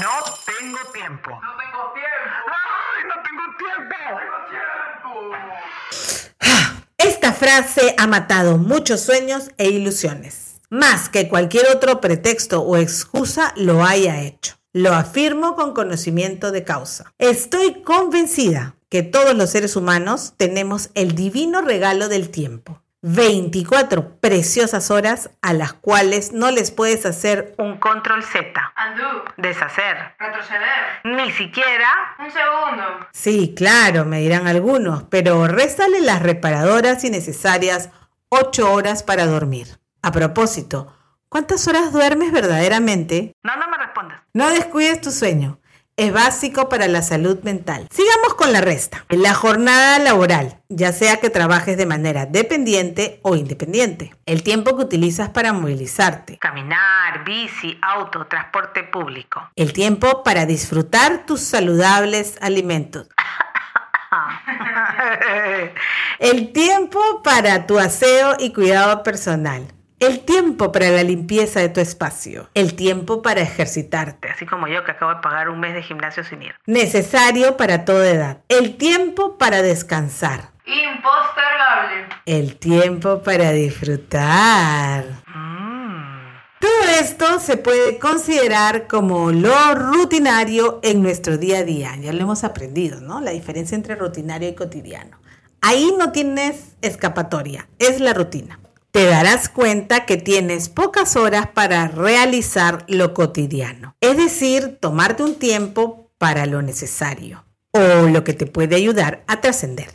No tengo tiempo. No tengo tiempo. ¡Ay, no tengo tiempo! tiempo. Esta frase ha matado muchos sueños e ilusiones. Más que cualquier otro pretexto o excusa lo haya hecho. Lo afirmo con conocimiento de causa. Estoy convencida que todos los seres humanos tenemos el divino regalo del tiempo. 24 preciosas horas a las cuales no les puedes hacer un control Z. Undo. Deshacer. Retroceder. Ni siquiera... Un segundo. Sí, claro, me dirán algunos, pero réstale las reparadoras y necesarias 8 horas para dormir. A propósito, ¿cuántas horas duermes verdaderamente? No, no me respondas. No descuides tu sueño es básico para la salud mental. Sigamos con la resta. La jornada laboral, ya sea que trabajes de manera dependiente o independiente. El tiempo que utilizas para movilizarte. Caminar, bici, auto, transporte público. El tiempo para disfrutar tus saludables alimentos. El tiempo para tu aseo y cuidado personal. El tiempo para la limpieza de tu espacio. El tiempo para ejercitarte, así como yo que acabo de pagar un mes de gimnasio sin ir. Necesario para toda edad. El tiempo para descansar. Impostergable. El tiempo para disfrutar. Mm. Todo esto se puede considerar como lo rutinario en nuestro día a día. Ya lo hemos aprendido, ¿no? La diferencia entre rutinario y cotidiano. Ahí no tienes escapatoria, es la rutina te darás cuenta que tienes pocas horas para realizar lo cotidiano. Es decir, tomarte un tiempo para lo necesario o lo que te puede ayudar a trascender.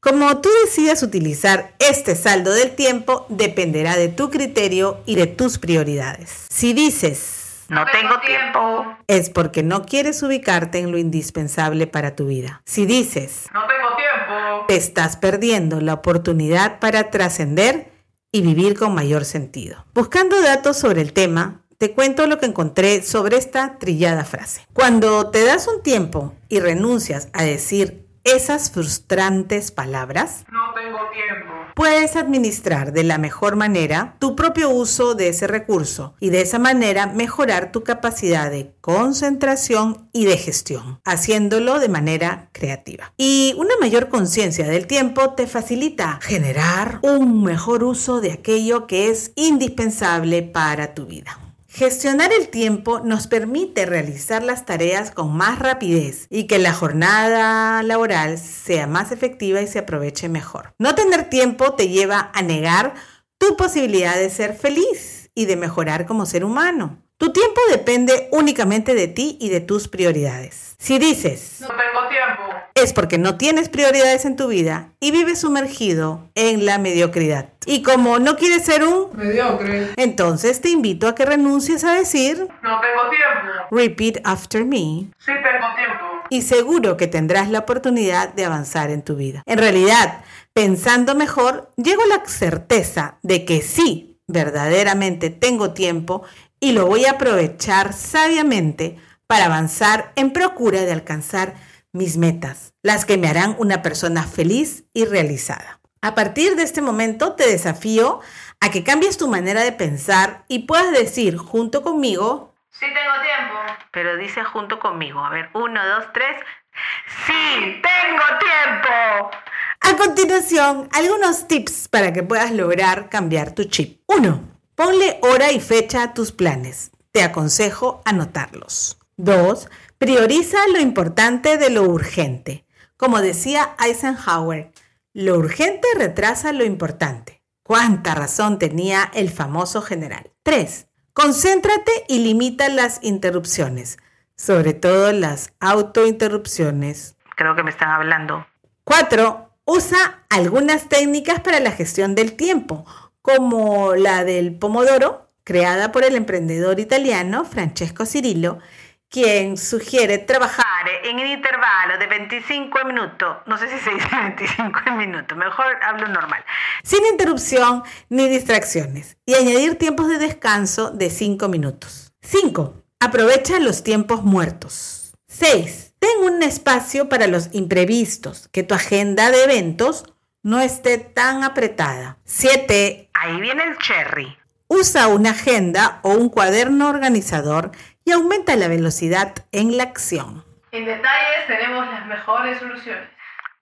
Como tú decidas utilizar este saldo del tiempo dependerá de tu criterio y de tus prioridades. Si dices, no tengo tiempo, es porque no quieres ubicarte en lo indispensable para tu vida. Si dices, no tengo tiempo, te estás perdiendo la oportunidad para trascender y vivir con mayor sentido. Buscando datos sobre el tema, te cuento lo que encontré sobre esta trillada frase. Cuando te das un tiempo y renuncias a decir esas frustrantes palabras, no tengo tiempo, puedes administrar de la mejor manera tu propio uso de ese recurso y de esa manera mejorar tu capacidad de concentración y de gestión, haciéndolo de manera creativa. Y una mayor conciencia del tiempo te facilita generar un mejor uso de aquello que es indispensable para tu vida. Gestionar el tiempo nos permite realizar las tareas con más rapidez y que la jornada laboral sea más efectiva y se aproveche mejor. No tener tiempo te lleva a negar tu posibilidad de ser feliz y de mejorar como ser humano. Tu tiempo depende únicamente de ti y de tus prioridades. Si dices, no es porque no tienes prioridades en tu vida y vives sumergido en la mediocridad. Y como no quieres ser un mediocre, entonces te invito a que renuncies a decir, no tengo tiempo. Repeat after me. Sí tengo tiempo. Y seguro que tendrás la oportunidad de avanzar en tu vida. En realidad, pensando mejor, llego a la certeza de que sí, verdaderamente tengo tiempo y lo voy a aprovechar sabiamente para avanzar en procura de alcanzar mis metas, las que me harán una persona feliz y realizada. A partir de este momento te desafío a que cambies tu manera de pensar y puedas decir junto conmigo, sí tengo tiempo. Pero dice junto conmigo, a ver, uno, dos, tres, sí tengo tiempo. A continuación, algunos tips para que puedas lograr cambiar tu chip. 1. Ponle hora y fecha a tus planes. Te aconsejo anotarlos. 2. Prioriza lo importante de lo urgente. Como decía Eisenhower, lo urgente retrasa lo importante. Cuánta razón tenía el famoso general. 3. Concéntrate y limita las interrupciones, sobre todo las autointerrupciones. Creo que me están hablando. 4. Usa algunas técnicas para la gestión del tiempo, como la del pomodoro, creada por el emprendedor italiano Francesco Cirillo, quien sugiere trabajar en un intervalo de 25 minutos, no sé si se dice 25 minutos, mejor hablo normal, sin interrupción ni distracciones, y añadir tiempos de descanso de 5 minutos. 5. Aprovecha los tiempos muertos. 6. Ten un espacio para los imprevistos, que tu agenda de eventos no esté tan apretada. 7. Ahí viene el cherry. Usa una agenda o un cuaderno organizador y aumenta la velocidad en la acción. En detalles tenemos las mejores soluciones.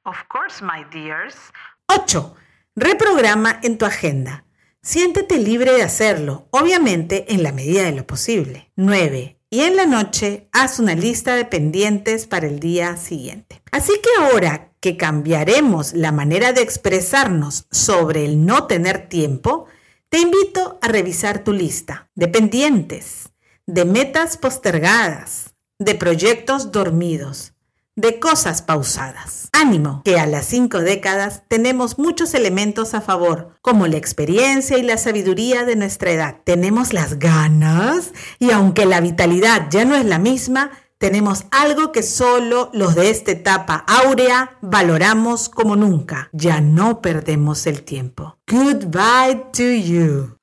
Of course, my dears. 8. Reprograma en tu agenda. Siéntete libre de hacerlo, obviamente en la medida de lo posible. 9. Y en la noche, haz una lista de pendientes para el día siguiente. Así que ahora que cambiaremos la manera de expresarnos sobre el no tener tiempo, te invito a revisar tu lista de pendientes, de metas postergadas, de proyectos dormidos, de cosas pausadas. Ánimo, que a las cinco décadas tenemos muchos elementos a favor, como la experiencia y la sabiduría de nuestra edad. Tenemos las ganas y aunque la vitalidad ya no es la misma, tenemos algo que solo los de esta etapa áurea valoramos como nunca. Ya no perdemos el tiempo. Goodbye to you.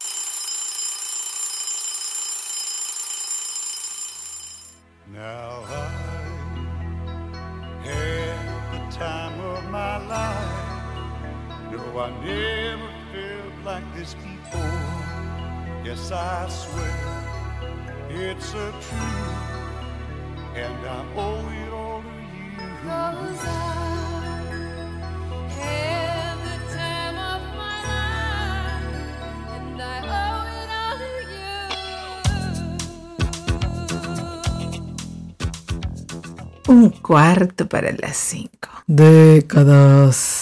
Now I had the time of my life. No, I never felt like this before. Yes, I swear it's a truth, and I owe it all to you. Cause I had the time of my life, and I owe it all to you. Un cuarto para las cinco. Décadas.